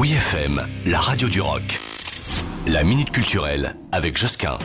Oui FM, la radio du rock. La minute culturelle avec Josquin.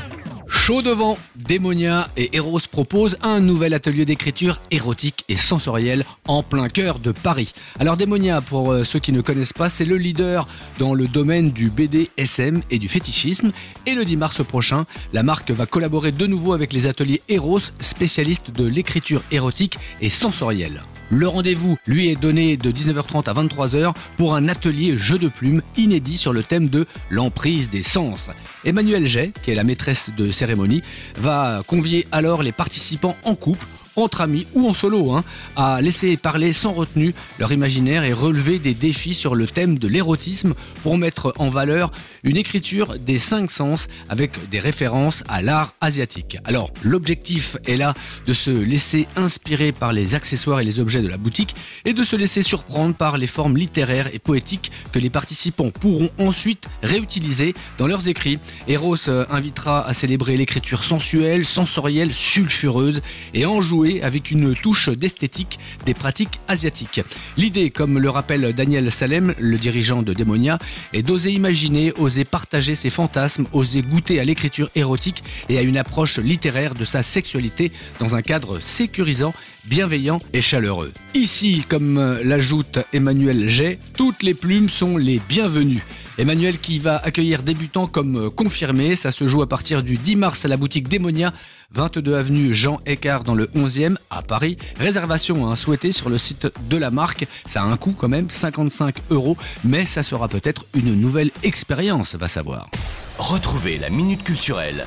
Chaud devant, Démonia et Eros proposent un nouvel atelier d'écriture érotique et sensorielle en plein cœur de Paris. Alors Démonia, pour euh, ceux qui ne connaissent pas, c'est le leader dans le domaine du BDSM et du fétichisme. Et le 10 mars prochain, la marque va collaborer de nouveau avec les ateliers Eros, spécialistes de l'écriture érotique et sensorielle. Le rendez-vous lui est donné de 19h30 à 23h pour un atelier jeu de plumes inédit sur le thème de l'emprise des sens. Emmanuel Jay, qui est la maîtresse de cérémonie, va convier alors les participants en couple entre amis ou en solo, hein, à laisser parler sans retenue leur imaginaire et relever des défis sur le thème de l'érotisme pour mettre en valeur une écriture des cinq sens avec des références à l'art asiatique. Alors, l'objectif est là de se laisser inspirer par les accessoires et les objets de la boutique et de se laisser surprendre par les formes littéraires et poétiques que les participants pourront ensuite réutiliser dans leurs écrits. Eros invitera à célébrer l'écriture sensuelle, sensorielle, sulfureuse et en avec une touche d'esthétique des pratiques asiatiques. L'idée, comme le rappelle Daniel Salem, le dirigeant de Démonia, est d'oser imaginer, oser partager ses fantasmes, oser goûter à l'écriture érotique et à une approche littéraire de sa sexualité dans un cadre sécurisant, bienveillant et chaleureux. Ici, comme l'ajoute Emmanuel Jay, toutes les plumes sont les bienvenues. Emmanuel qui va accueillir débutants comme confirmé. Ça se joue à partir du 10 mars à la boutique Démonia, 22 avenue Jean Écart dans le 11e à Paris. Réservation à souhaiter sur le site de la marque. Ça a un coût quand même, 55 euros, mais ça sera peut-être une nouvelle expérience, va savoir. Retrouvez la Minute Culturelle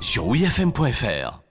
sur wfm.fr.